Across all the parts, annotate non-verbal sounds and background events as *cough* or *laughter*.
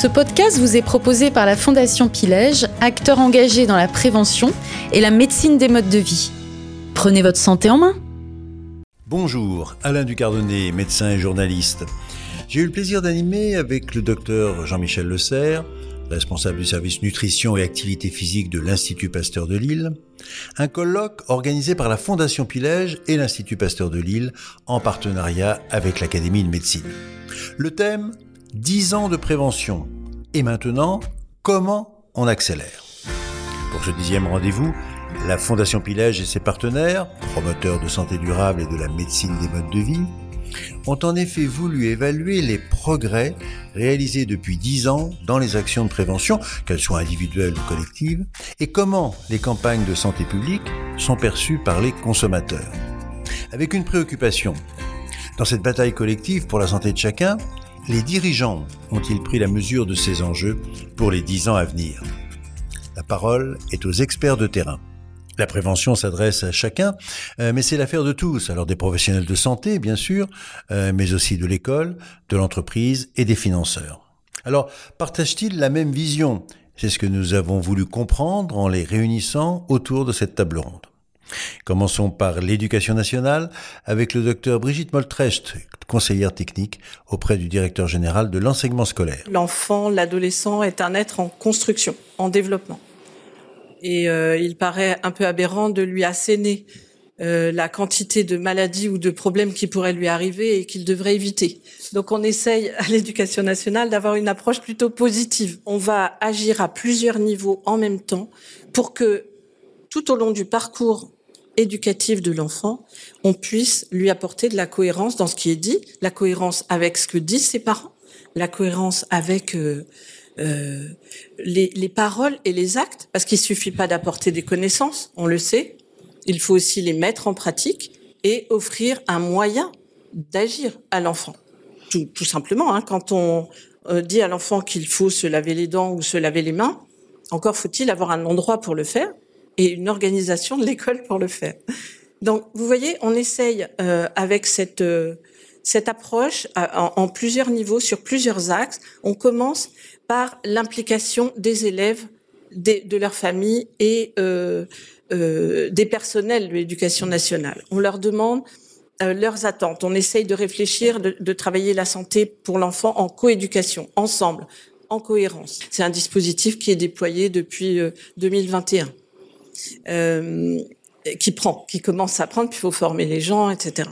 Ce podcast vous est proposé par la Fondation Pilège, acteur engagé dans la prévention et la médecine des modes de vie. Prenez votre santé en main. Bonjour, Alain Ducardonnet, médecin et journaliste. J'ai eu le plaisir d'animer avec le docteur Jean-Michel Le Serre, responsable du service nutrition et activité physique de l'Institut Pasteur de Lille, un colloque organisé par la Fondation Pilège et l'Institut Pasteur de Lille en partenariat avec l'Académie de médecine. Le thème 10 ans de prévention. Et maintenant, comment on accélère? Pour ce dixième rendez-vous, la Fondation Pilège et ses partenaires, promoteurs de santé durable et de la médecine des modes de vie, ont en effet voulu évaluer les progrès réalisés depuis 10 ans dans les actions de prévention, qu'elles soient individuelles ou collectives, et comment les campagnes de santé publique sont perçues par les consommateurs. Avec une préoccupation. Dans cette bataille collective pour la santé de chacun, les dirigeants ont-ils pris la mesure de ces enjeux pour les dix ans à venir? La parole est aux experts de terrain. La prévention s'adresse à chacun, euh, mais c'est l'affaire de tous, alors des professionnels de santé, bien sûr, euh, mais aussi de l'école, de l'entreprise et des financeurs. Alors, partagent-ils la même vision? C'est ce que nous avons voulu comprendre en les réunissant autour de cette table ronde. Commençons par l'éducation nationale avec le docteur Brigitte Moltrecht, conseillère technique auprès du directeur général de l'enseignement scolaire. L'enfant, l'adolescent est un être en construction, en développement. Et euh, il paraît un peu aberrant de lui asséner euh, la quantité de maladies ou de problèmes qui pourraient lui arriver et qu'il devrait éviter. Donc on essaye à l'éducation nationale d'avoir une approche plutôt positive. On va agir à plusieurs niveaux en même temps pour que tout au long du parcours éducatif de l'enfant, on puisse lui apporter de la cohérence dans ce qui est dit, la cohérence avec ce que disent ses parents, la cohérence avec euh, euh, les, les, paroles et les actes, parce qu'il suffit pas d'apporter des connaissances, on le sait, il faut aussi les mettre en pratique et offrir un moyen d'agir à l'enfant. Tout, tout, simplement, hein, quand on euh, dit à l'enfant qu'il faut se laver les dents ou se laver les mains, encore faut-il avoir un endroit pour le faire et une organisation de l'école pour le faire. Donc, vous voyez, on essaye euh, avec cette euh, cette approche en, plusieurs niveaux, sur plusieurs axes. On commence par l'implication des élèves, des, de leur famille et euh, euh des personnels de l'éducation nationale. On leur demande euh, leurs attentes. On essaye de réfléchir, de, de travailler la santé pour l'enfant en coéducation, ensemble, en cohérence. C'est un dispositif qui est déployé depuis 2021 euh, qui prend, qui commence à prendre, puis il faut former les gens, etc.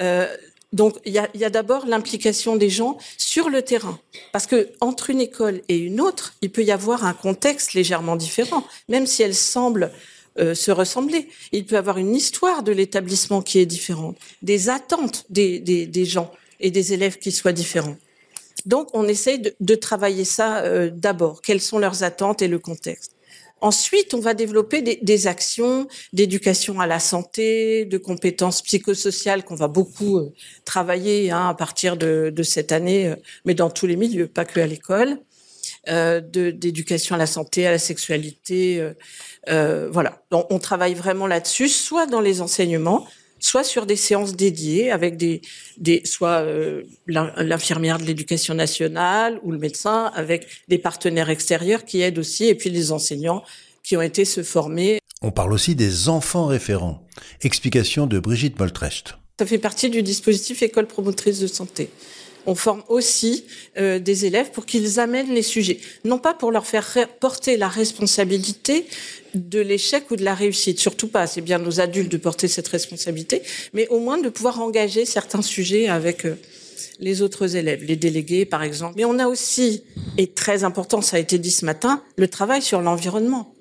Euh, donc il y a, d'abord l'implication des gens sur le terrain, parce que entre une école et une autre, il peut y avoir un contexte légèrement différent, même si elles semblent euh, se ressembler. Il peut y avoir une histoire de l'établissement qui est différente, des attentes des, gens et des élèves qui soient différents. Donc on essaye de, travailler ça d'abord. Quelles sont leurs attentes et le contexte. Ensuite, on va développer des, actions d'éducation à la santé, de compétences psychosociales qu'on va beaucoup euh, travailler hein, à partir de, de, cette année, euh, mais dans tous les milieux, pas que à l'école, euh, d'éducation à la santé, à la sexualité, euh, voilà. Donc, on travaille vraiment là-dessus, soit dans les enseignements, soit sur des séances dédiées avec des, des soit euh, l'infirmière de l'éducation nationale ou le médecin avec des partenaires extérieurs qui aident aussi et puis les enseignants qui ont été se former. On parle aussi des enfants référents. Explication de Brigitte Moltrecht. Ça fait partie du dispositif école promotrice de santé on forme aussi euh, des élèves pour qu'ils amènent les sujets, non pas pour leur faire porter la responsabilité de l'échec ou de la réussite, surtout pas, c'est bien nos adultes de porter cette responsabilité, mais au moins de pouvoir engager certains sujets avec euh, les autres élèves, les délégués par exemple. Mais on a aussi, et très important, ça a été dit ce matin, le travail sur l'environnement.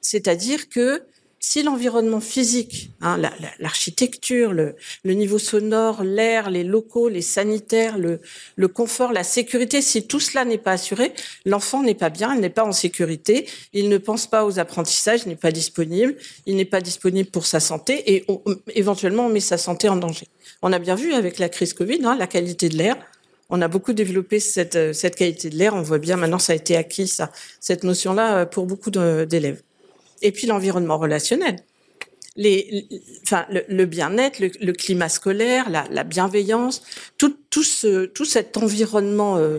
C'est-à-dire que si l'environnement physique, hein, l'architecture, le, niveau sonore, l'air, les locaux, les sanitaires, le, confort, la sécurité, si tout cela n'est pas assuré, l'enfant n'est pas bien, il n'est pas en sécurité, il ne pense pas aux apprentissages, il n'est pas disponible, il n'est pas disponible pour sa santé et on, éventuellement on met sa santé en danger. On a bien vu avec la crise Covid, hein, la qualité de l'air. On a beaucoup développé cette, cette qualité de l'air. On voit bien maintenant, ça a été acquis, ça, cette notion-là, pour beaucoup d'élèves et puis l'environnement relationnel. Le, bien-être, le, climat scolaire, la, la bienveillance, tout, tout, ce, tout cet environnement euh,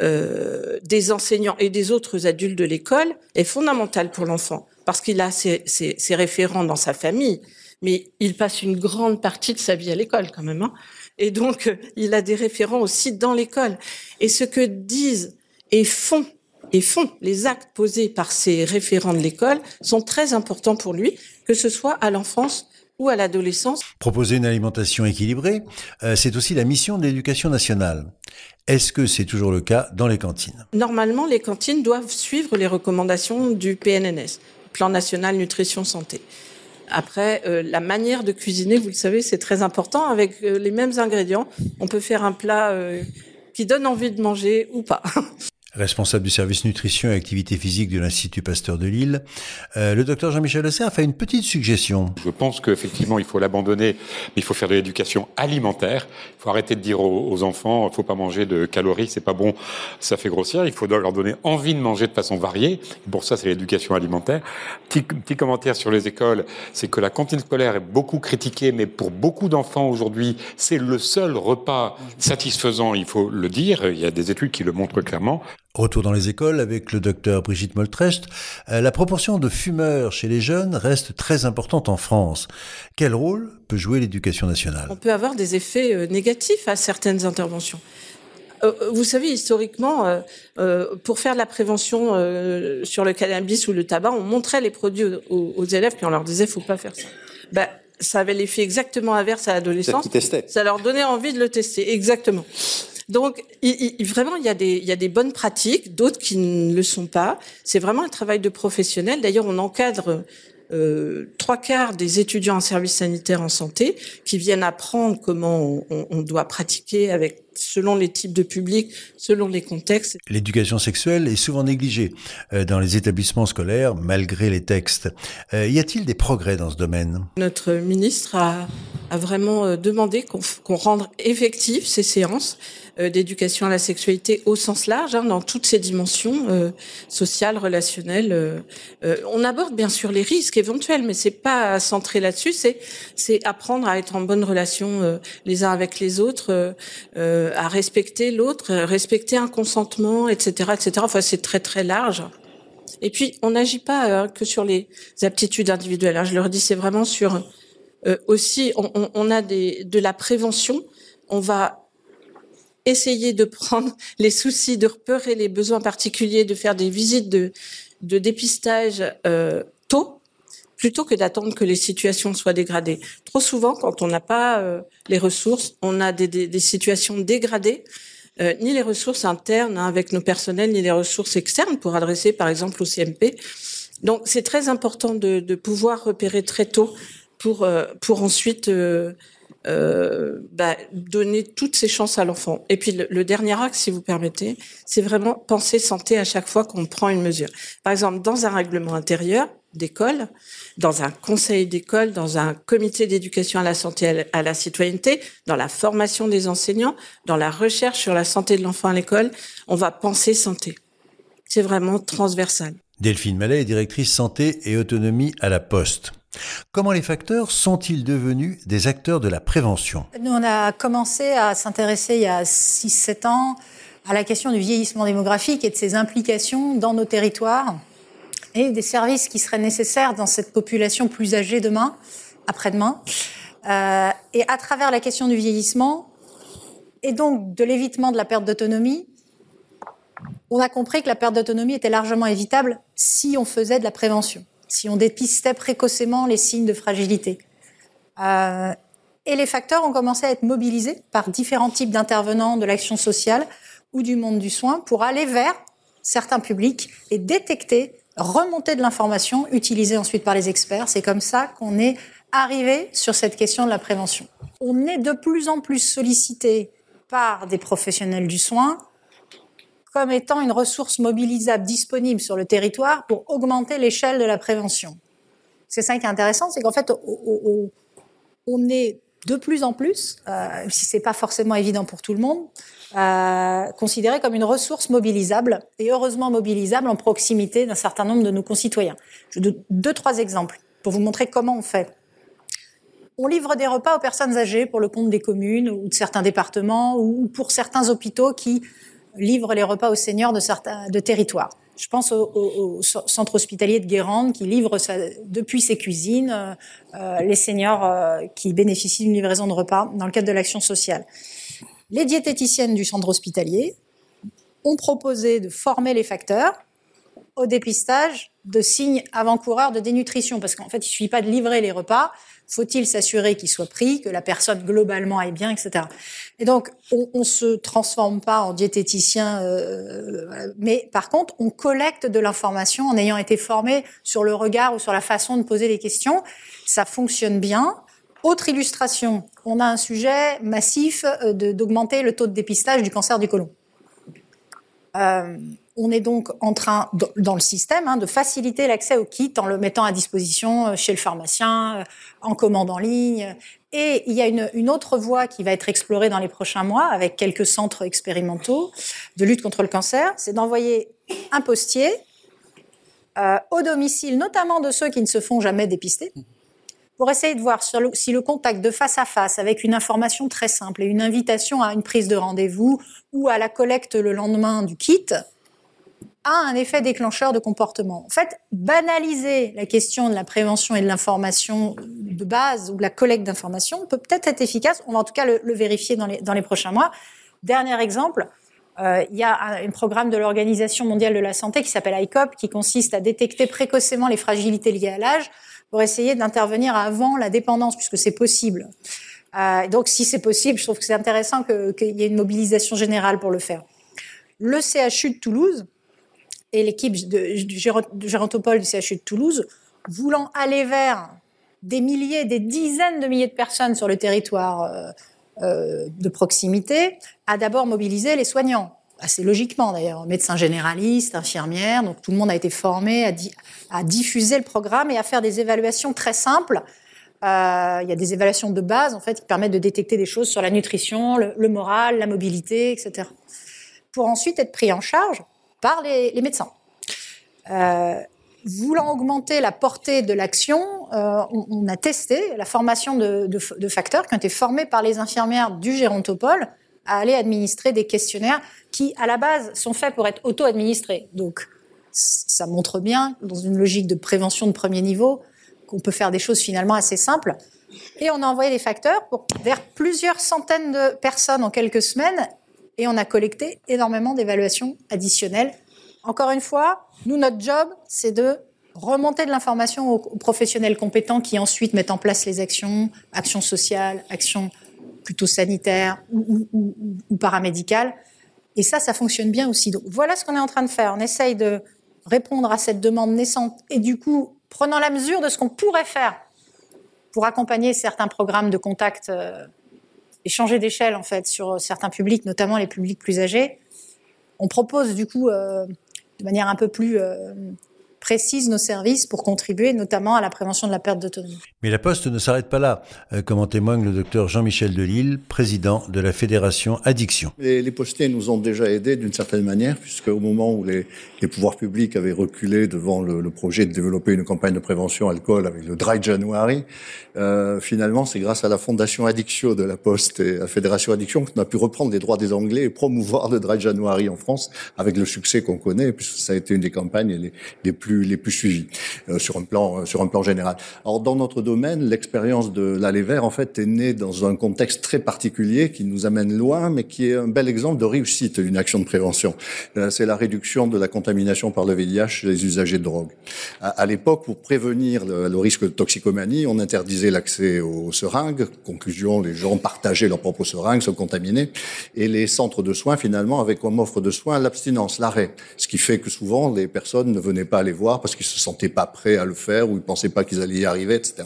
euh, des enseignants et des autres adultes de l'école est fondamentale pour l'enfant parce qu'il a ses, référents dans sa famille, mais il passe une grande partie de sa vie à l'école quand même. Hein. et donc, il a des référents aussi dans l'école. Et ce que disent et font et font les actes posés par ces référents de l'école sont très importants pour lui, que ce soit à l'enfance ou à l'adolescence. Proposer une alimentation équilibrée, euh, c'est aussi la mission de l'éducation nationale. Est-ce que c'est toujours le cas dans les cantines? Normalement, les cantines doivent suivre les recommandations du PNNS, Plan national nutrition santé. Après, euh, la manière de cuisiner, vous le savez, c'est très important. Avec euh, les mêmes ingrédients, on peut faire un plat qui donne envie de manger ou pas. *laughs* responsable du service nutrition et activité physique de l'Institut Pasteur de Lille. Euh, le docteur Jean-Michel a fait une petite suggestion. Je pense qu'effectivement, il faut l'abandonner, mais il faut faire de l'éducation alimentaire. Il faut arrêter de dire aux, enfants, il faut pas manger de calories, c'est pas bon, ça fait grossir. Il faut leur donner envie de manger de façon variée. pour ça, c'est l'éducation alimentaire. Petit, petit commentaire sur les écoles, c'est que la cantine scolaire est beaucoup critiquée, mais pour beaucoup d'enfants aujourd'hui, c'est le seul repas satisfaisant, il faut le dire. Il y a des études qui le montrent clairement. Retour dans les écoles avec le docteur Brigitte Moltrecht. Euh, la proportion de fumeurs chez les jeunes reste très importante en France. Quel rôle peut jouer l'éducation nationale? On peut avoir des effets euh, négatifs à certaines interventions. Euh, vous savez, historiquement, pour faire de la prévention sur le cannabis ou le tabac, on montrait les produits aux, élèves puis on leur disait faut pas faire ça. Ben, ça avait l'effet exactement inverse à l'adolescence. Ça leur donnait envie de le tester, exactement. Donc, il, vraiment, il y, a des, il y a des bonnes pratiques, d'autres qui ne le sont pas. C'est vraiment un travail de professionnel. D'ailleurs, on encadre euh, trois quarts des étudiants en service sanitaire en santé qui viennent apprendre comment on, on, doit pratiquer avec selon les types de publics, selon les contextes. L'éducation sexuelle est souvent négligée euh, dans les établissements scolaires malgré les textes. Euh, y a-t-il des progrès dans ce domaine? Notre ministre a, a vraiment euh, demandé qu'on rende effectives ces séances d'éducation à la sexualité au sens large, hein, dans toutes ses dimensions euh, sociales, relationnelles. Euh, on aborde bien sûr les risques éventuels, mais c'est pas centré là-dessus. C'est c'est apprendre à être en bonne relation les uns avec les autres, à respecter l'autre, respecter un consentement, etc., etc. Enfin, c'est très très large. Et puis, on n'agit pas que sur les aptitudes individuelles. Hein. Je leur dis, c'est vraiment sur aussi, on, a de la prévention. On va essayer de prendre *laughs* les soucis, de repérer les besoins particuliers, de faire des visites de, dépistage euh, tôt, plutôt que d'attendre que les situations soient dégradées. Trop souvent, quand on n'a pas euh, les ressources, on a des, des, situations dégradées, euh, ni les ressources internes hein, avec nos personnels, ni les ressources externes pour adresser, par exemple, au CMP. Donc, c'est très important de, de, pouvoir repérer très tôt pour, euh, pour ensuite euh, bah, donner toutes ses chances à l'enfant. Et puis le, dernier axe, si vous permettez, c'est vraiment penser santé à chaque fois qu'on prend une mesure. Par exemple, dans un règlement intérieur d'école, dans un conseil d'école, dans un comité d'éducation à la santé à la citoyenneté, dans la formation des enseignants, dans la recherche sur la santé de l'enfant à l'école, on va penser santé. C'est vraiment transversal. Delphine Mallet est directrice santé et autonomie à la Poste. Comment les facteurs sont-ils devenus des acteurs de la prévention? Nous, on a commencé à s'intéresser il y a 6-7 ans à la question du vieillissement démographique et de ses implications dans nos territoires des services qui seraient nécessaires dans cette population plus âgée demain, après-demain. Euh, et à travers la question du vieillissement et donc de l'évitement de la perte d'autonomie, on a compris que la perte d'autonomie était largement évitable si on faisait de la prévention si on dépistait précocement les signes de fragilité. Euh, et les facteurs ont commencé à être mobilisés par différents types d'intervenants de l'action sociale ou du monde du soin pour aller vers certains publics et détecter, remonter de l'information utilisée ensuite par les experts. C'est comme ça qu'on est arrivé sur cette question de la prévention. On est de plus en plus sollicité par des professionnels du soin comme étant une ressource mobilisable disponible sur le territoire pour augmenter l'échelle de la prévention. C'est ça qui est intéressant, c'est qu'en fait, on est de plus en plus, euh, si c'est pas forcément évident pour tout le monde, euh, considéré comme une ressource mobilisable et heureusement mobilisable en proximité d'un certain nombre de nos concitoyens. Je donne deux, trois exemples pour vous montrer comment on fait. On livre des repas aux personnes âgées pour le compte des communes ou de certains départements ou pour certains hôpitaux qui livrent les repas aux seniors de certains de territoires. Je pense au, centre hospitalier de Guérande qui livre depuis ses cuisines euh, euh, les seniors euh, qui bénéficient d'une livraison de repas dans le cadre de l'action sociale. Les diététiciennes du centre hospitalier ont proposé de former les facteurs au dépistage de signes avant-coureurs de dénutrition, parce qu'en fait, il suffit pas de livrer les repas, faut-il s'assurer qu'ils soient pris, que la personne globalement aille bien, etc. Et donc, on, on se transforme pas en diététicien, euh, mais par contre, on collecte de l'information en ayant été formé sur le regard ou sur la façon de poser les questions. Ça fonctionne bien. Autre illustration, on a un sujet massif euh, d'augmenter le taux de dépistage du cancer du côlon. Euh, on est donc en train, dans le système, hein, de faciliter l'accès au kit en le mettant à disposition euh, chez le pharmacien, euh, en commande en ligne. Et il y a une, autre voie qui va être explorée dans les prochains mois avec quelques centres expérimentaux de lutte contre le cancer, c'est d'envoyer un postier euh, au domicile, notamment de ceux qui ne se font jamais dépister, pour essayer de voir si le contact de face à face avec une information très simple et une invitation à une prise de rendez-vous ou à la collecte le lendemain du kit a un effet déclencheur de comportement. En fait, banaliser la question de la prévention et de l'information de base ou de la collecte d'informations peut peut-être être efficace. On va en tout cas le, vérifier dans les, prochains mois. Dernier exemple, euh, il y a un, programme de l'Organisation mondiale de la santé qui s'appelle ICOP, qui consiste à détecter précocement les fragilités liées à l'âge pour essayer d'intervenir avant la dépendance, puisque c'est possible. Euh, donc, si c'est possible, je trouve que c'est intéressant qu'il y ait une mobilisation générale pour le faire. Le CHU de Toulouse, et l'équipe du gérontopole du CHU de Toulouse, voulant aller vers des milliers, des dizaines de milliers de personnes sur le territoire euh, euh, de proximité, a d'abord mobilisé les soignants. Assez logiquement d'ailleurs, médecins généralistes, infirmières, donc tout le monde a été formé à, diffuser le programme et à faire des évaluations très simples. Euh, il y a des évaluations de base en fait qui permettent de détecter des choses sur la nutrition, le moral, la mobilité, etc. Pour ensuite être pris en charge par les, médecins. Euh, voulant augmenter la portée de l'action, euh, on, a testé la formation de, facteurs qui ont été formés par les infirmières du gérontopole à aller administrer des questionnaires qui, à la base, sont faits pour être auto-administrés. Donc, ça montre bien, dans une logique de prévention de premier niveau, qu'on peut faire des choses finalement assez simples. Et on a envoyé des facteurs pour, vers plusieurs centaines de personnes en quelques semaines et on a collecté énormément d'évaluations additionnelles. Encore une fois, nous, notre job, c'est de remonter de l'information aux, professionnels compétents qui ensuite mettent en place les actions, actions sociales, actions plutôt sanitaires ou, paramédicales. Et ça, ça fonctionne bien aussi. Donc voilà ce qu'on est en train de faire. On essaye de répondre à cette demande naissante et du coup, prenant la mesure de ce qu'on pourrait faire pour accompagner certains programmes de contact euh, et changer d'échelle en fait sur certains publics, notamment les publics plus âgés. On propose du coup euh, de manière un peu plus euh, précise nos services pour contribuer notamment à la prévention de la perte d'autonomie. Mais la Poste ne s'arrête pas là, euh, comme en témoigne le docteur Jean-Michel Delille, président de la Fédération Addiction. Les, les postiers nous ont déjà aidés d'une certaine manière, puisque au moment où les, les pouvoirs publics avaient reculé devant le, le, projet de développer une campagne de prévention alcool avec le Dry January, euh, finalement c'est grâce à la Fondation Addiction de la Poste et à la Fédération Addiction qu'on a pu reprendre les droits des Anglais et promouvoir le Dry January en France avec le succès qu'on connaît, puisque ça a été une des campagnes les, les plus les plus suivis euh, sur un plan euh, sur un plan général. Alors dans notre domaine, l'expérience de l'aller vert en fait est née dans un contexte très particulier qui nous amène loin, mais qui est un bel exemple de réussite d'une action de prévention. Euh, c'est la réduction de la contamination par le VIH chez les usagers de drogue. À, l'époque, pour prévenir le, risque de toxicomanie, on interdisait l'accès aux seringues. Conclusion, les gens partageaient leurs propres seringues, se contaminaient, et les centres de soins finalement avaient comme offre de soins l'abstinence, l'arrêt, ce qui fait que souvent les personnes ne venaient pas les voir parce qu'ils se sentaient pas prêts à le faire ou ils pensaient pas qu'ils allaient y arriver, etc.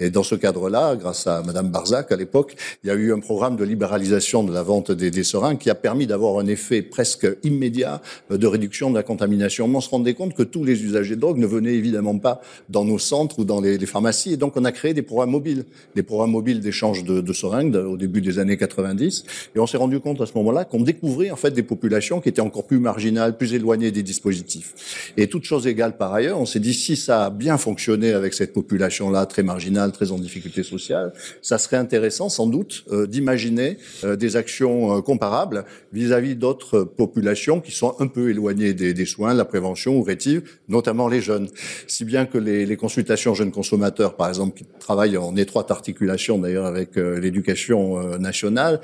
Et dans ce cadre-là, grâce à Madame Barzac à l'époque, il y a eu un programme de libéralisation de la vente des, des seringues qui a permis d'avoir un effet presque immédiat de réduction de la contamination. On se rendait compte que tous les usagers de drogue ne venaient évidemment pas dans nos centres ou dans les, pharmacies. Et donc on a créé des programmes mobiles, des programmes mobiles d'échange de, de seringues au début des années 90. Et on s'est rendu compte à ce moment-là qu'on découvrait en fait des populations qui étaient encore plus marginales, plus éloignées des dispositifs. Et toute chose égale par ailleurs. On s'est dit si ça a bien fonctionné avec cette population-là très marginale, très en difficulté sociale, ça serait intéressant sans doute euh, d'imaginer euh, des actions euh, comparables vis-à-vis d'autres populations qui sont un peu éloignées des, soins, la prévention ou rétive, notamment les jeunes. Si bien que les consultations jeunes consommateurs, par exemple, qui travaillent en étroite articulation d'ailleurs avec l'éducation nationale,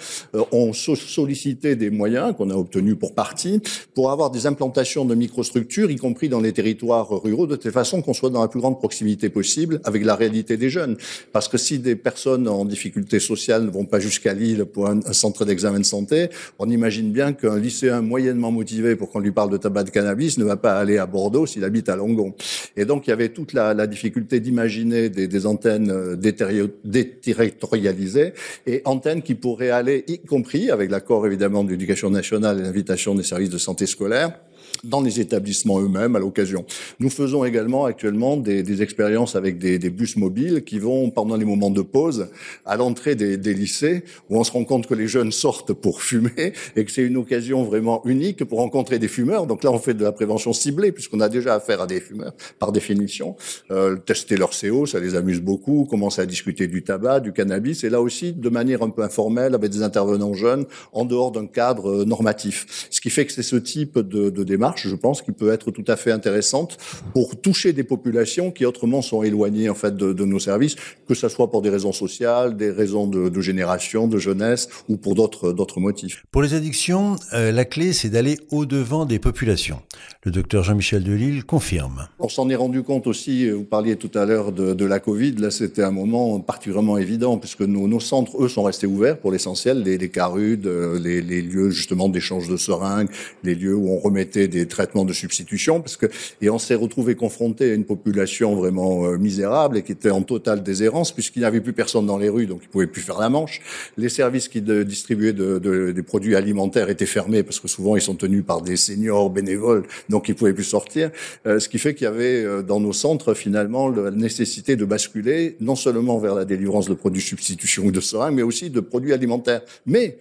ont sollicité des moyens qu'on a obtenus pour partie pour avoir des implantations de microstructures, y compris dans les territoires ruraux, de telle façon qu'on soit dans la plus grande proximité possible avec la réalité des jeunes. Parce que si des personnes en difficulté sociale ne vont pas jusqu'à Lille pour un, centre d'examen de santé, on imagine bien qu'un lycéen moyennement motivé pour qu'on lui parle de tabac de cannabis ne va pas aller à Bordeaux s'il habite à Longon. Et donc il y avait toute la, difficulté d'imaginer des, des, antennes euh, déterritorialisées et antennes qui pourraient aller, y compris avec l'accord évidemment de l'éducation nationale et l'invitation des services de santé scolaire, dans les établissements eux-mêmes à l'occasion. Nous faisons également actuellement des, des expériences avec des, des, bus mobiles qui vont pendant les moments de pause à l'entrée des, des, lycées où on se rend compte que les jeunes sortent pour fumer et que c'est une occasion vraiment unique pour rencontrer des fumeurs. Donc là, on fait de la prévention ciblée puisqu'on a déjà affaire à des fumeurs par définition. Euh, tester leur CO, ça les amuse beaucoup. Commencer à discuter du tabac, du cannabis et là aussi de manière un peu informelle avec des intervenants jeunes en dehors d'un cadre normatif. Ce qui fait que c'est ce type de, de démarche je pense, qui peut être tout à fait intéressante pour toucher des populations qui autrement sont éloignées en fait de, de nos services, que ce soit pour des raisons sociales, des raisons de, de génération, de jeunesse ou pour d'autres d'autres motifs. Pour les addictions, euh, la clé c'est d'aller au devant des populations. Le docteur Jean-Michel Delille confirme. On s'en est rendu compte aussi. Vous parliez tout à l'heure de, de, la Covid. Là, c'était un moment particulièrement évident puisque nos, nos centres, eux, sont restés ouverts pour l'essentiel, les, les carudes, les, les lieux justement d'échange de seringues, les lieux où on remettait des traitements de substitution, parce que et on s'est retrouvé confronté à une population vraiment euh, misérable et qui était en totale déshérence puisqu'il n'y avait plus personne dans les rues, donc ils pouvaient plus faire la manche. Les services qui distribuaient de, de, des produits alimentaires étaient fermés parce que souvent ils sont tenus par des seniors bénévoles, donc ils pouvaient plus sortir. Euh, ce qui fait qu'il y avait euh, dans nos centres finalement la nécessité de basculer non seulement vers la délivrance de produits substitution ou de seringues, mais aussi de produits alimentaires. Mais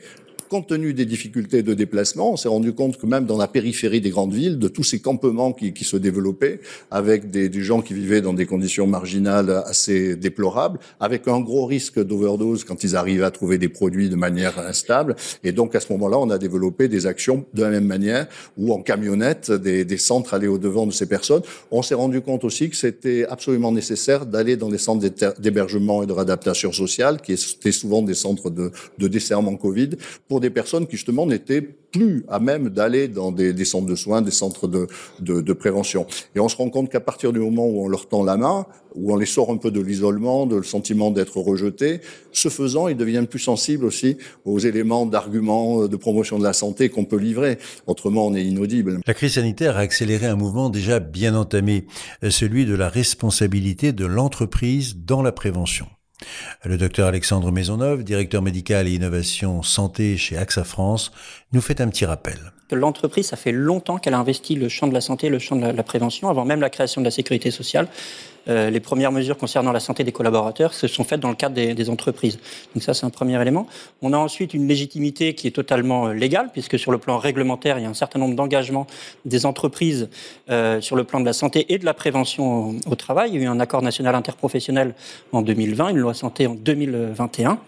compte tenu des difficultés de déplacement, on s'est rendu compte que même dans la périphérie des grandes villes, de tous ces campements qui, qui se développaient, avec des, des, gens qui vivaient dans des conditions marginales assez déplorables, avec un gros risque d'overdose quand ils arrivaient à trouver des produits de manière instable. Et donc à ce moment-là, on a développé des actions de la même manière, où en camionnette, des, des centres allaient au devant de ces personnes. On s'est rendu compte aussi que c'était absolument nécessaire d'aller dans les centres d'hébergement et de réadaptation sociale, qui étaient souvent des centres de, de desserrement Covid, pour pour des personnes qui justement n'étaient plus à même d'aller dans des, centres de soins, des centres de, prévention. Et on se rend compte qu'à partir du moment où on leur tend la main, où on les sort un peu de l'isolement, de le sentiment d'être rejeté, ce faisant, ils deviennent plus sensibles aussi aux éléments d'argument, de promotion de la santé qu'on peut livrer. Autrement, on est inaudible. La crise sanitaire a accéléré un mouvement déjà bien entamé, celui de la responsabilité de l'entreprise dans la prévention. Le docteur Alexandre Maisonneuve, directeur médical et innovation santé chez AXA France, nous fait un petit rappel. L'entreprise, ça fait longtemps qu'elle a investi le champ de la santé, le champ de la, prévention, avant même la création de la sécurité sociale. Euh, les premières mesures concernant la santé des collaborateurs se sont faites dans le cadre des, des entreprises. Donc ça, c'est un premier élément. On a ensuite une légitimité qui est totalement euh, légale, puisque sur le plan réglementaire, il y a un certain nombre d'engagements des entreprises euh, sur le plan de la santé et de la prévention au, au, travail. Il y a eu un accord national interprofessionnel en 2020, une loi santé en 2021,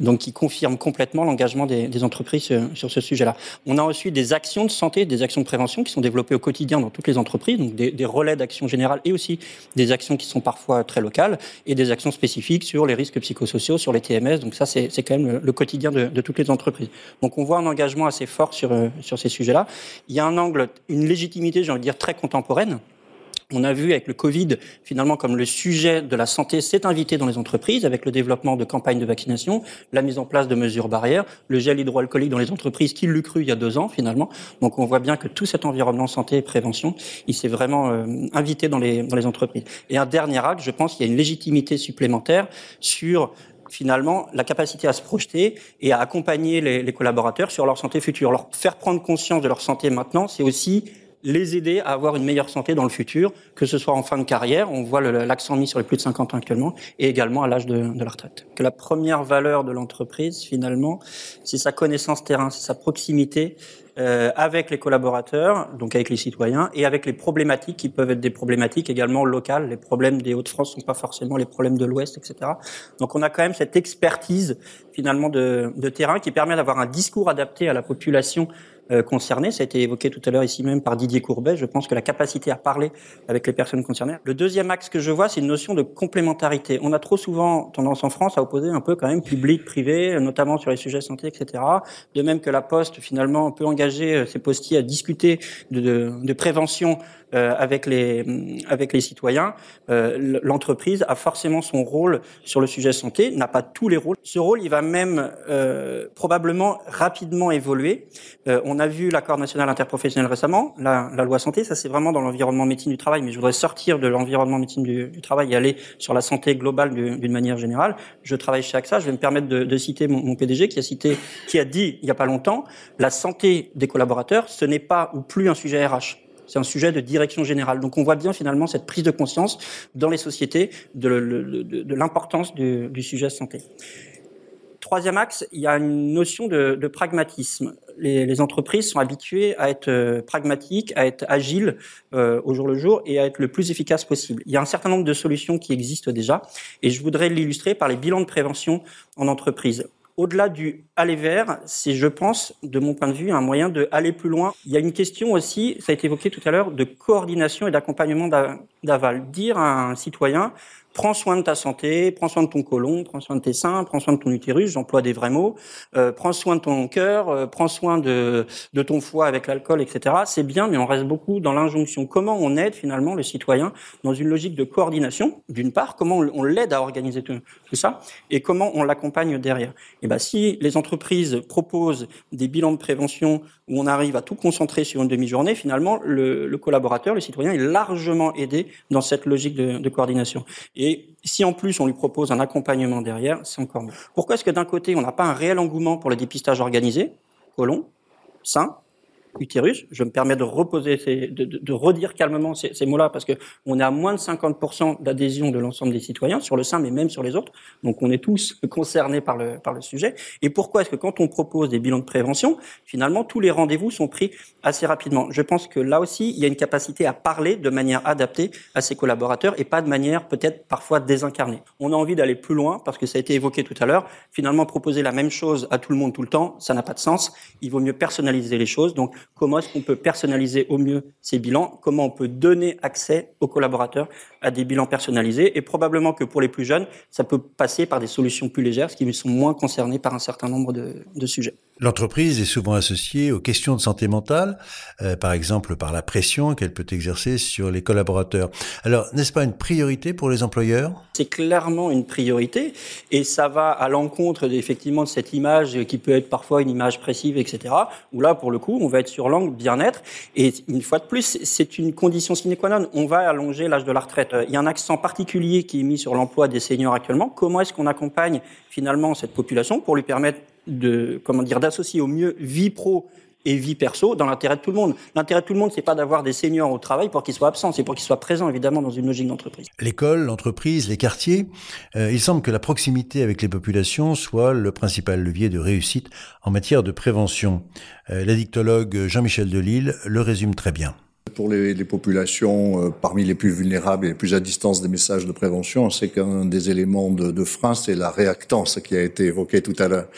donc qui confirme complètement l'engagement des, des, entreprises sur, ce sujet-là. On a ensuite des actions de santé, des actions de prévention qui sont développées au quotidien dans toutes les entreprises, donc des, des relais d'action générale et aussi des actions qui sont parfois très locales, et des actions spécifiques sur les risques psychosociaux, sur les TMS. Donc ça, c'est quand même le, le quotidien de, de, toutes les entreprises. Donc on voit un engagement assez fort sur, euh, sur ces sujets-là. Il y a un angle, une légitimité, j'ai envie de dire, très contemporaine on a vu avec le Covid, finalement, comme le sujet de la santé s'est invité dans les entreprises, avec le développement de campagnes de vaccination, la mise en place de mesures barrières, le gel hydroalcoolique dans les entreprises, qui l'eût cru il y a deux ans, finalement. Donc on voit bien que tout cet environnement santé et prévention, il s'est vraiment euh, invité dans les, dans les entreprises. Et un dernier acte, je pense qu'il y a une légitimité supplémentaire sur finalement la capacité à se projeter et à accompagner les, les collaborateurs sur leur santé future. Leur faire prendre conscience de leur santé maintenant, c'est aussi les aider à avoir une meilleure santé dans le futur, que ce soit en fin de carrière, on voit l'accent mis sur les plus de 50 ans actuellement, et également à l'âge de, la retraite. Que la première valeur de l'entreprise, finalement, c'est sa connaissance terrain, c'est sa proximité euh, avec les collaborateurs, donc avec les citoyens, et avec les problématiques qui peuvent être des problématiques également locales. Les problèmes des Hauts-de-France sont pas forcément les problèmes de l'Ouest, etc. Donc on a quand même cette expertise finalement de, de terrain qui permet d'avoir un discours adapté à la population euh, concernés. Ça a été évoqué tout à l'heure ici même par Didier Courbet. Je pense que la capacité à parler avec les personnes concernées. Le deuxième axe que je vois, c'est une notion de complémentarité. On a trop souvent tendance en France à opposer un peu quand même public, privé, notamment sur les sujets santé, etc. De même que la Poste, finalement, peut engager euh, ses postiers à discuter de, de, de prévention euh, avec les avec les citoyens. Euh, L'entreprise a forcément son rôle sur le sujet santé, n'a pas tous les rôles. Ce rôle, il va même euh, probablement rapidement évoluer. on on a vu l'accord national interprofessionnel récemment, la, loi santé, ça c'est vraiment dans l'environnement médecine du travail, mais je voudrais sortir de l'environnement médecine du, travail et aller sur la santé globale d'une manière générale. Je travaille chez AXA, je vais me permettre de, citer mon, PDG qui a cité, qui a dit il n'y a pas longtemps, la santé des collaborateurs, ce n'est pas ou plus un sujet RH. C'est un sujet de direction générale. Donc on voit bien finalement cette prise de conscience dans les sociétés de, l'importance du, du sujet santé. Troisième axe, il y a une notion de, pragmatisme. Les, les, entreprises sont habituées à être euh, pragmatiques, à être agiles euh, au jour le jour et à être le plus efficace possible. Il y a un certain nombre de solutions qui existent déjà et je voudrais l'illustrer par les bilans de prévention en entreprise. Au-delà du aller vers, c'est, je pense, de mon point de vue, un moyen de aller plus loin. Il y a une question aussi, ça a été évoqué tout à l'heure, de coordination et d'accompagnement d'aval. Dire à un citoyen, prends soin de ta santé, prends soin de ton côlon, prends soin de tes seins, prends soin de ton utérus, j'emploie des vrais mots, euh, prends soin de ton cœur, euh, prends soin de, ton foie avec l'alcool, etc. C'est bien, mais on reste beaucoup dans l'injonction. Comment on aide finalement le citoyen dans une logique de coordination, d'une part, comment on, l'aide à organiser tout, ça, et comment on l'accompagne derrière? Et ben si les entreprises proposent des bilans de prévention où on arrive à tout concentrer sur une demi-journée, finalement, le, le, collaborateur, le citoyen, est largement aidé dans cette logique de, de coordination. Et si en plus on lui propose un accompagnement derrière, c'est encore mieux. Pourquoi est-ce que d'un côté on n'a pas un réel engouement pour le dépistage organisé, colon, sein, utérus. Je me permets de reposer, ces, de, de, de, redire calmement ces, ces mots-là parce que on est à moins de 50% d'adhésion de l'ensemble des citoyens sur le sein, mais même sur les autres. Donc on est tous *laughs* concernés par le par le sujet. Et pourquoi est-ce que quand on propose des bilans de prévention, finalement tous les rendez-vous sont pris assez rapidement? Je pense que là aussi il y a une capacité à parler de manière adaptée à ses collaborateurs et pas de manière peut-être parfois désincarnée. On a envie d'aller plus loin parce que ça a été évoqué tout à l'heure. Finalement proposer la même chose à tout le monde tout le temps, ça n'a pas de sens. Il vaut mieux personnaliser les choses. Donc comment est-ce qu'on peut personnaliser au mieux ces bilans, comment on peut donner accès aux collaborateurs à des bilans personnalisés, et probablement que pour les plus jeunes, ça peut passer par des solutions plus légères, ce qui sont moins concernés par un certain nombre de, de sujets. L'entreprise est souvent associée aux questions de santé mentale, euh, par exemple par la pression qu'elle peut exercer sur les collaborateurs. Alors, n'est-ce pas une priorité pour les employeurs? C'est clairement une priorité, et ça va à l'encontre effectivement de cette image qui peut être parfois une image pressive, etc. Où là, pour le coup, on va être sur l'angle bien-être, et une fois de plus, c'est une condition sine qua non. On va allonger l'âge de la retraite. Il y a un accent particulier qui est mis sur l'emploi des seniors actuellement. Comment est-ce qu'on accompagne finalement cette population pour lui permettre de comment d'associer au mieux vie pro et vie perso dans l'intérêt de tout le monde. L'intérêt de tout le monde, c'est pas d'avoir des seniors au travail pour qu'ils soient absents, c'est pour qu'ils soient présents évidemment dans une logique d'entreprise. L'école, l'entreprise, les quartiers, euh, il semble que la proximité avec les populations soit le principal levier de réussite en matière de prévention. Euh, L'addictologue Jean-Michel Delille le résume très bien. Pour les, les populations euh, parmi les plus vulnérables et les plus à distance des messages de prévention, c'est qu'un des éléments de, de frein, c'est la réactance qui a été évoquée tout à l'heure.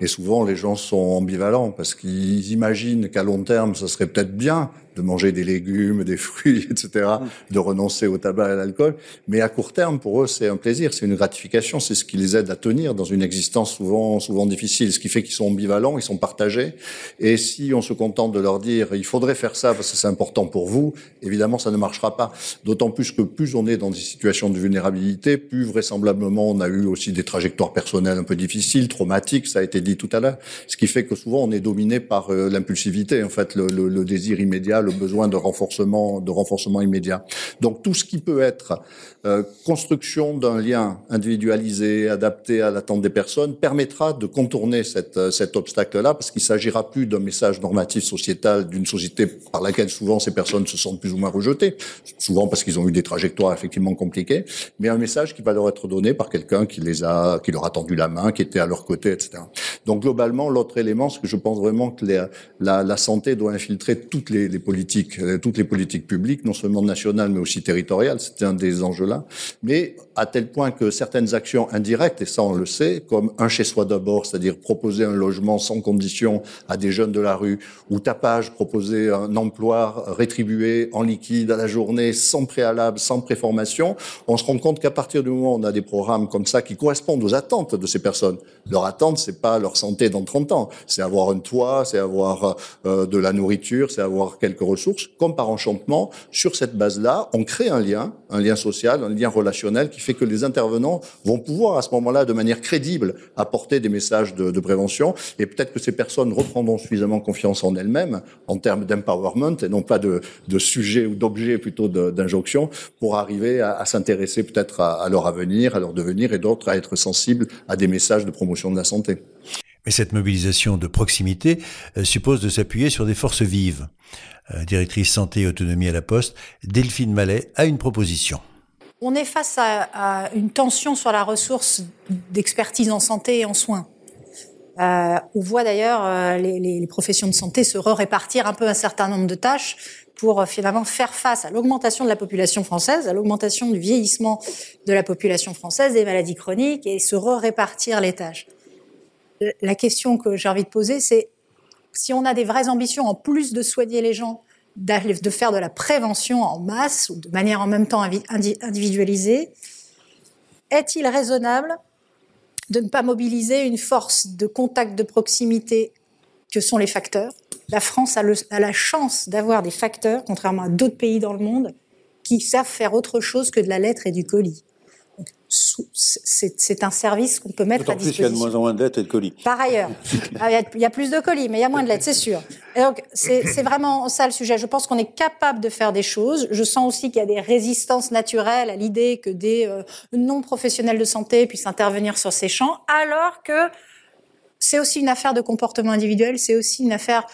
Et souvent, les gens sont ambivalents parce qu'ils imaginent qu'à long terme, ça serait peut-être bien de manger des légumes, des fruits, *laughs* etc., mm. de renoncer au tabac et à l'alcool. Mais à court terme, pour eux, c'est un plaisir, c'est une gratification, c'est ce qui les aide à tenir dans une existence souvent, souvent difficile. Ce qui fait qu'ils sont ambivalents, ils sont partagés. Et si on se contente de leur dire, il faudrait faire ça parce que c'est important pour vous, évidemment, ça ne marchera pas. D'autant plus que plus on est dans des situations de vulnérabilité, plus vraisemblablement on a eu aussi des trajectoires personnelles un peu difficiles, traumatiques, ça a été dit tout à l'heure. Ce qui fait que souvent on est dominé par euh, l'impulsivité, en fait, le, le, le désir immédiat, le besoin de renforcement, de renforcement immédiat. Donc tout ce qui peut être euh, construction d'un lien individualisé, adapté à l'attente des personnes, permettra de contourner cette, euh, cet obstacle-là, parce qu'il s'agira plus d'un message normatif sociétal d'une société par laquelle souvent ces personnes se sentent plus ou moins rejetées, souvent parce qu'ils ont eu des trajectoires effectivement compliquées, mais un message qui va leur être donné par quelqu'un qui les a, qui leur a tendu la main, qui était à leur côté, etc. Donc globalement, l'autre élément, c'est que je pense vraiment que la, la, santé doit infiltrer toutes les, les, politiques, euh, toutes les politiques publiques, non seulement nationales mais aussi territoriales. C'était un des enjeux là, mais à tel point que certaines actions indirectes, et ça on le sait, comme un chez soi d'abord, c'est-à-dire proposer un logement sans condition à des jeunes de la rue, ou tapage, proposer un emploi rétribué en liquide à la journée, sans préalable, sans préformation, on se rend compte qu'à partir du moment où on a des programmes comme ça qui correspondent aux attentes de ces personnes, leur attente, c'est pas leur santé dans 30 ans, c'est avoir un toit, c'est avoir euh, de la nourriture, c'est avoir quelques ressources. Comme par enchantement, sur cette base-là, on crée un lien, un lien social, un lien relationnel qui fait que les intervenants vont pouvoir à ce moment-là, de manière crédible, apporter des messages de, de prévention. Et peut-être que ces personnes reprendront suffisamment confiance en elles-mêmes, en termes d'empowerment, et non pas de, de sujet ou d'objet plutôt d'injonction, pour arriver à, à s'intéresser peut-être à, à leur avenir, à leur devenir, et d'autres à être sensibles à des messages de promotion de la santé. Cette mobilisation de proximité euh, suppose de s'appuyer sur des forces vives. Euh, directrice santé et autonomie à la Poste, Delphine Mallet a une proposition. On est face à, une tension sur la ressource d'expertise en santé et en soins. Euh, on voit d'ailleurs les, les, professions de santé se répartir un peu un certain nombre de tâches pour finalement faire face à l'augmentation de la population française, à l'augmentation du vieillissement de la population française, des maladies chroniques et se répartir les tâches la question que j'ai envie de poser, c'est si on a des vraies ambitions, en plus de soigner les gens, de faire de la prévention en masse ou de manière en même temps individualisée, est-il raisonnable de ne pas mobiliser une force de contact de proximité que sont les facteurs? La France a, a la chance d'avoir des facteurs, contrairement à d'autres pays dans le monde, qui savent faire autre chose que de la lettre et du colis c'est un service qu'on peut mettre à disposition. plus qu'il y a de moins en moins de lettres et de colis. Par ailleurs, *laughs* ah, il y a plus de colis, mais il y a moins de lettres, c'est sûr. Et donc, c'est vraiment ça le sujet. Je pense qu'on est capable de faire des choses. Je sens aussi qu'il y a des résistances naturelles à l'idée que des euh, non-professionnels de santé puissent intervenir sur ces champs, alors que c'est aussi une affaire de comportement individuel, c'est aussi une affaire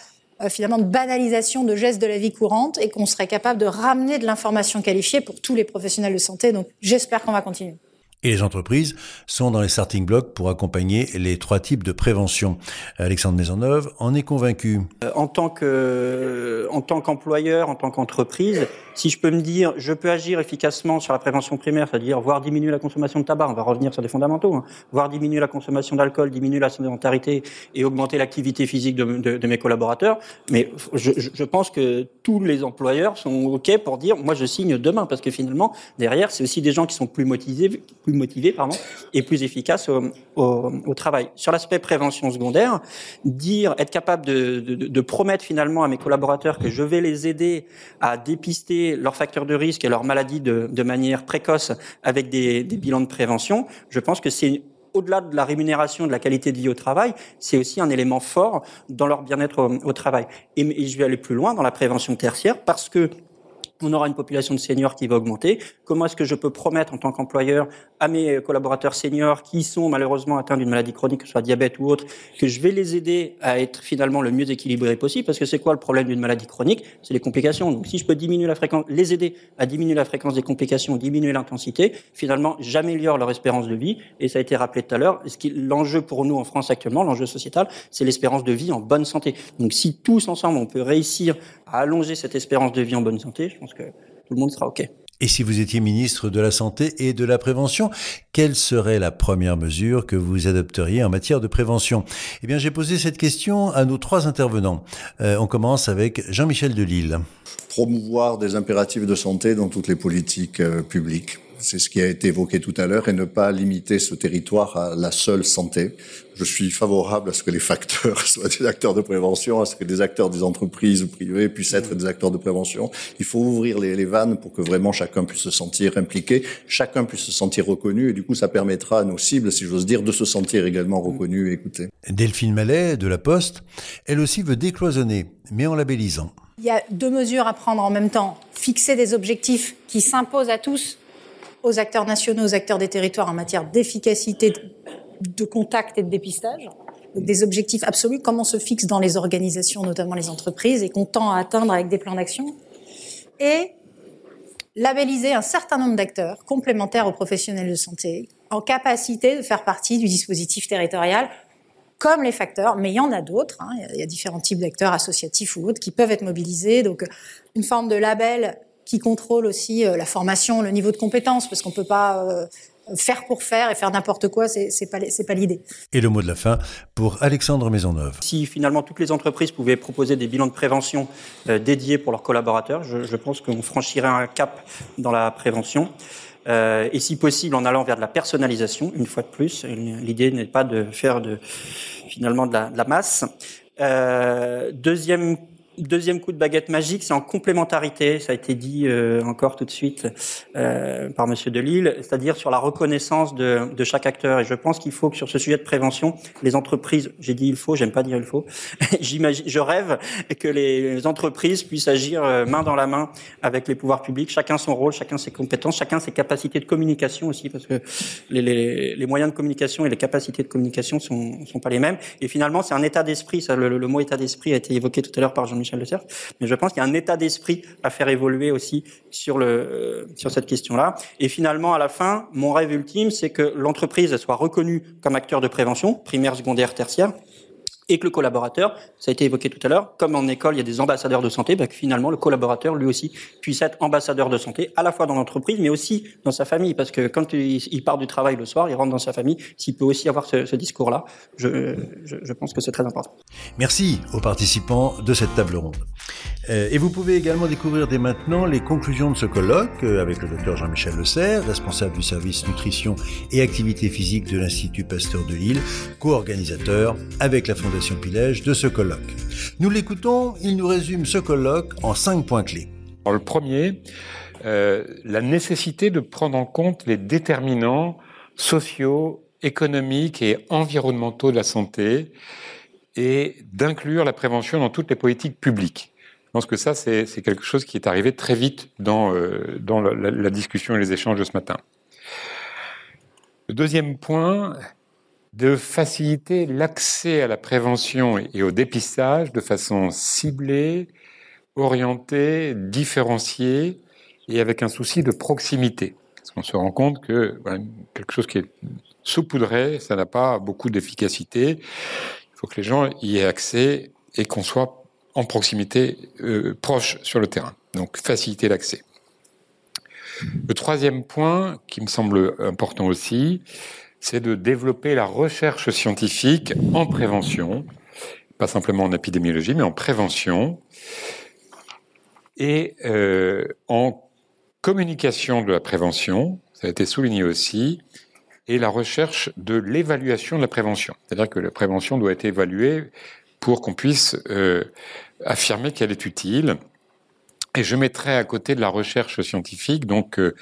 euh, finalement de banalisation de gestes de la vie courante et qu'on serait capable de ramener de l'information qualifiée pour tous les professionnels de santé. Donc j'espère qu'on va continuer. Et les entreprises sont dans les starting blocks pour accompagner les trois types de prévention. Alexandre Maisonneuve en est convaincu. Euh, en tant que, en tant qu'employeur, en tant qu'entreprise, si je peux me dire, je peux agir efficacement sur la prévention primaire, c'est-à-dire voir diminuer la consommation de tabac, on va revenir sur des fondamentaux, hein, voir diminuer la consommation d'alcool, diminuer la sédentarité et augmenter l'activité physique de, mes collaborateurs. Mais je, pense que tous les employeurs sont ok pour dire, moi je signe demain, parce que finalement derrière c'est aussi des gens qui sont plus motivés, motivés pardon, et plus efficaces au, travail. Sur l'aspect prévention secondaire, dire, être capable de, promettre finalement à mes collaborateurs que je vais les aider à dépister leurs facteurs de risque et leurs maladies de, manière précoce avec des, bilans de prévention, je pense que c'est au-delà de la rémunération, de la qualité de vie au travail, c'est aussi un élément fort dans leur bien-être au, au, travail. Et, et je vais aller plus loin dans la prévention tertiaire parce que on aura une population de seniors qui va augmenter. Comment est-ce que je peux promettre en tant qu'employeur à mes collaborateurs seniors qui sont malheureusement atteints d'une maladie chronique, que ce soit diabète ou autre, que je vais les aider à être finalement le mieux équilibré possible? Parce que c'est quoi le problème d'une maladie chronique? C'est les complications. Donc si je peux diminuer la fréquence, les aider à diminuer la fréquence des complications, diminuer l'intensité, finalement j'améliore leur espérance de vie. Et ça a été rappelé tout à l'heure. L'enjeu pour nous en France actuellement, l'enjeu sociétal, c'est l'espérance de vie en bonne santé. Donc si tous ensemble on peut réussir à allonger cette espérance de vie en bonne santé, que tout le monde sera OK. Et si vous étiez ministre de la Santé et de la Prévention, quelle serait la première mesure que vous adopteriez en matière de prévention? Eh bien, j'ai posé cette question à nos trois intervenants. Euh, on commence avec Jean-Michel Delille. Promouvoir des impératifs de santé dans toutes les politiques euh, publiques c'est ce qui a été évoqué tout à l'heure, et ne pas limiter ce territoire à la seule santé. Je suis favorable à ce que les facteurs *laughs* soient des acteurs de prévention, à ce que des acteurs des entreprises ou privés puissent être des acteurs de prévention. Il faut ouvrir les, les vannes pour que vraiment chacun puisse se sentir impliqué, chacun puisse se sentir reconnu, et du coup ça permettra à nos cibles, si j'ose dire, de se sentir également reconnus et écoutés. Delphine Mallet, de La Poste, elle aussi veut décloisonner, mais en labellisant. Il y a deux mesures à prendre en même temps. Fixer des objectifs qui s'imposent à tous, aux acteurs nationaux, aux acteurs des territoires en matière d'efficacité de contact et de dépistage. des objectifs absolus, comment se fixe dans les organisations, notamment les entreprises, et qu'on tend à atteindre avec des plans d'action. Et labelliser un certain nombre d'acteurs complémentaires aux professionnels de santé en capacité de faire partie du dispositif territorial comme les facteurs, mais il y en a d'autres. Hein. Il y a différents types d'acteurs associatifs ou autres qui peuvent être mobilisés. Donc, une forme de label qui contrôle aussi euh, la formation, le niveau de compétence, parce qu'on peut pas euh, faire pour faire et faire n'importe quoi, c'est pas pas l'idée. Et le mot de la fin pour Alexandre Maisonneuve. Si finalement toutes les entreprises pouvaient proposer des bilans de prévention euh, dédiés pour leurs collaborateurs, je, je pense qu'on franchirait un cap dans la prévention. Euh, et si possible en allant vers de la personnalisation, une fois de plus. L'idée n'est pas de faire de finalement de la, de la masse. Euh, deuxième Deuxième coup de baguette magique, c'est en complémentarité, ça a été dit euh, encore tout de suite euh, par Monsieur Delille, c'est-à-dire sur la reconnaissance de, de, chaque acteur. Et je pense qu'il faut que sur ce sujet de prévention, les entreprises, j'ai dit il faut, j'aime pas dire il faut, *laughs* j'imagine, je rêve que les entreprises puissent agir euh, main dans la main avec les pouvoirs publics, chacun son rôle, chacun ses compétences, chacun ses capacités de communication aussi, parce que les, les, les moyens de communication et les capacités de communication sont, sont pas les mêmes. Et finalement, c'est un état d'esprit. Ça, le, le, mot état d'esprit a été évoqué tout à l'heure par Jean Michel Le mais je pense qu'il y a un état d'esprit à faire évoluer aussi sur euh, sur cette question-là. Et finalement, à la fin, mon rêve ultime, c'est que l'entreprise soit reconnue comme acteur de prévention, primaire, secondaire, tertiaire, et que le collaborateur, ça a été évoqué tout à l'heure, comme en école il y a des ambassadeurs de santé, bah, que finalement le collaborateur lui aussi puisse être ambassadeur de santé, à la fois dans l'entreprise, mais aussi dans sa famille, parce que quand il, part du travail le soir, il rentre dans sa famille, s'il peut aussi avoir ce, discours-là, je, je, je, pense que c'est très important. Merci aux participants de cette table ronde. Euh, et vous pouvez également découvrir dès maintenant les conclusions de ce colloque euh, avec le docteur Jean-Michel Le Serre, responsable du service nutrition et activité physique de l'Institut Pasteur de Lille, co-organisateur avec la Fondation Pilège de ce colloque. Nous l'écoutons, il nous résume ce colloque en cinq points clés. Le premier, euh, la nécessité de prendre en compte les déterminants sociaux, économiques et environnementaux de la santé et d'inclure la prévention dans toutes les politiques publiques. Je pense que ça, c'est quelque chose qui est arrivé très vite dans, euh, la, discussion et les échanges de ce matin. Le deuxième point, de faciliter l'accès à la prévention et au dépistage de façon ciblée, orientée, différenciée et avec un souci de proximité. Parce qu'on se rend compte que quelque chose qui est saupoudré, ça n'a pas beaucoup d'efficacité. Il faut que les gens y aient accès et qu'on soit en proximité, euh, proche sur le terrain. Donc faciliter l'accès. Le troisième point, qui me semble important aussi, c'est de développer la recherche scientifique en prévention, pas simplement en épidémiologie, mais en prévention, et euh, en communication de la prévention, ça a été souligné aussi, et la recherche de l'évaluation de la prévention. C'est-à-dire que la prévention doit être évaluée pour qu'on puisse euh, affirmer qu'elle est utile. Et je mettrai à côté de la recherche scientifique, donc euh,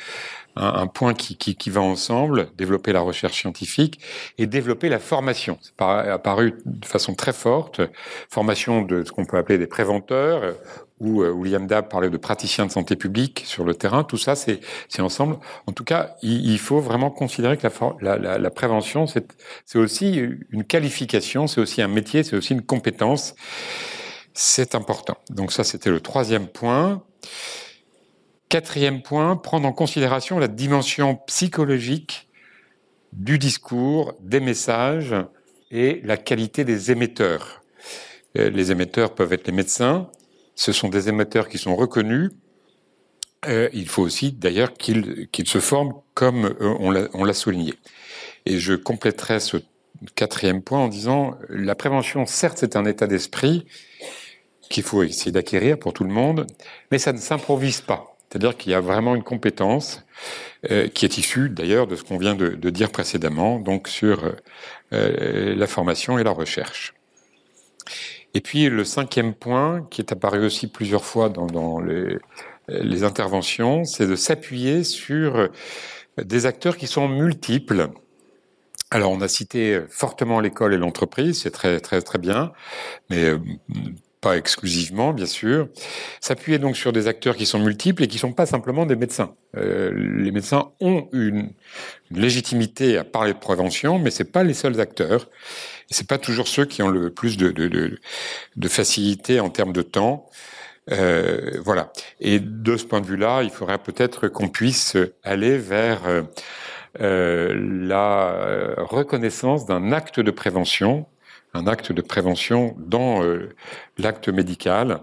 un, point qui, va ensemble, développer la recherche scientifique et développer la formation. C'est apparu de façon très forte, formation de ce qu'on peut appeler des préventeurs, où euh, William Dab parlait de praticiens de santé publique sur le terrain. Tout ça, c'est ensemble. En tout cas, il, faut vraiment considérer que la prévention, c'est aussi une qualification, c'est aussi un métier, c'est aussi une compétence. C'est important. Donc ça, c'était le troisième point. Quatrième point, prendre en considération la dimension psychologique du discours, des messages et la qualité des émetteurs. Euh, les émetteurs peuvent être les médecins, ce sont des émetteurs qui sont reconnus. Euh, il faut aussi d'ailleurs qu'ils qu se forment comme euh, on l'a souligné. Et je compléterai ce quatrième point en disant la prévention, certes, c'est un état d'esprit qu'il faut essayer d'acquérir pour tout le monde, mais ça ne s'improvise pas. C'est-à-dire qu'il y a vraiment une compétence euh, qui est issue d'ailleurs de ce qu'on vient de, dire précédemment, donc sur la formation et la recherche. Et puis le cinquième point, qui est apparu aussi plusieurs fois dans, les, les interventions, c'est de s'appuyer sur des acteurs qui sont multiples. Alors on a cité fortement l'école et l'entreprise, c'est très très très bien, mais pas exclusivement, bien sûr. S'appuyer donc sur des acteurs qui sont multiples et qui sont pas simplement des médecins. Euh, les médecins ont une, légitimité à parler de prévention, mais c'est pas les seuls acteurs. C'est pas toujours ceux qui ont le plus de, de, de, de facilité en termes de temps. Euh, voilà. Et de ce point de vue-là, il faudrait peut-être qu'on puisse aller vers euh, euh la reconnaissance d'un acte de prévention un acte de prévention dans euh, l'acte médical,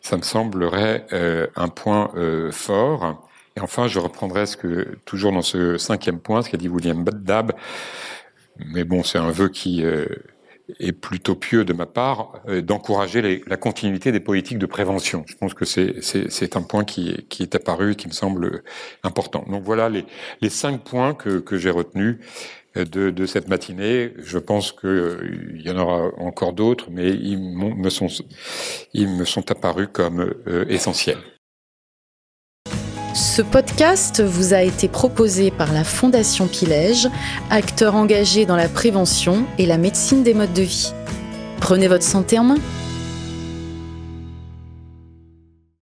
ça me semblerait euh, un point euh, fort. Et enfin, je reprendrai ce que toujours dans ce cinquième point, ce qu'a dit William Dab, mais bon, c'est un vœu qui est plutôt pieux de ma part, d'encourager la continuité des politiques de prévention. Je pense que c'est un point qui, qui est apparu et qui me semble important. Donc voilà les, les cinq points que, que j'ai retenus de, cette matinée. Je pense qu'il y en aura encore d'autres, mais ils me sont, ils me sont apparus comme euh, essentiels. Ce podcast vous a été proposé par la Fondation Pilège, acteur engagé dans la prévention et la médecine des modes de vie. Prenez votre santé en main.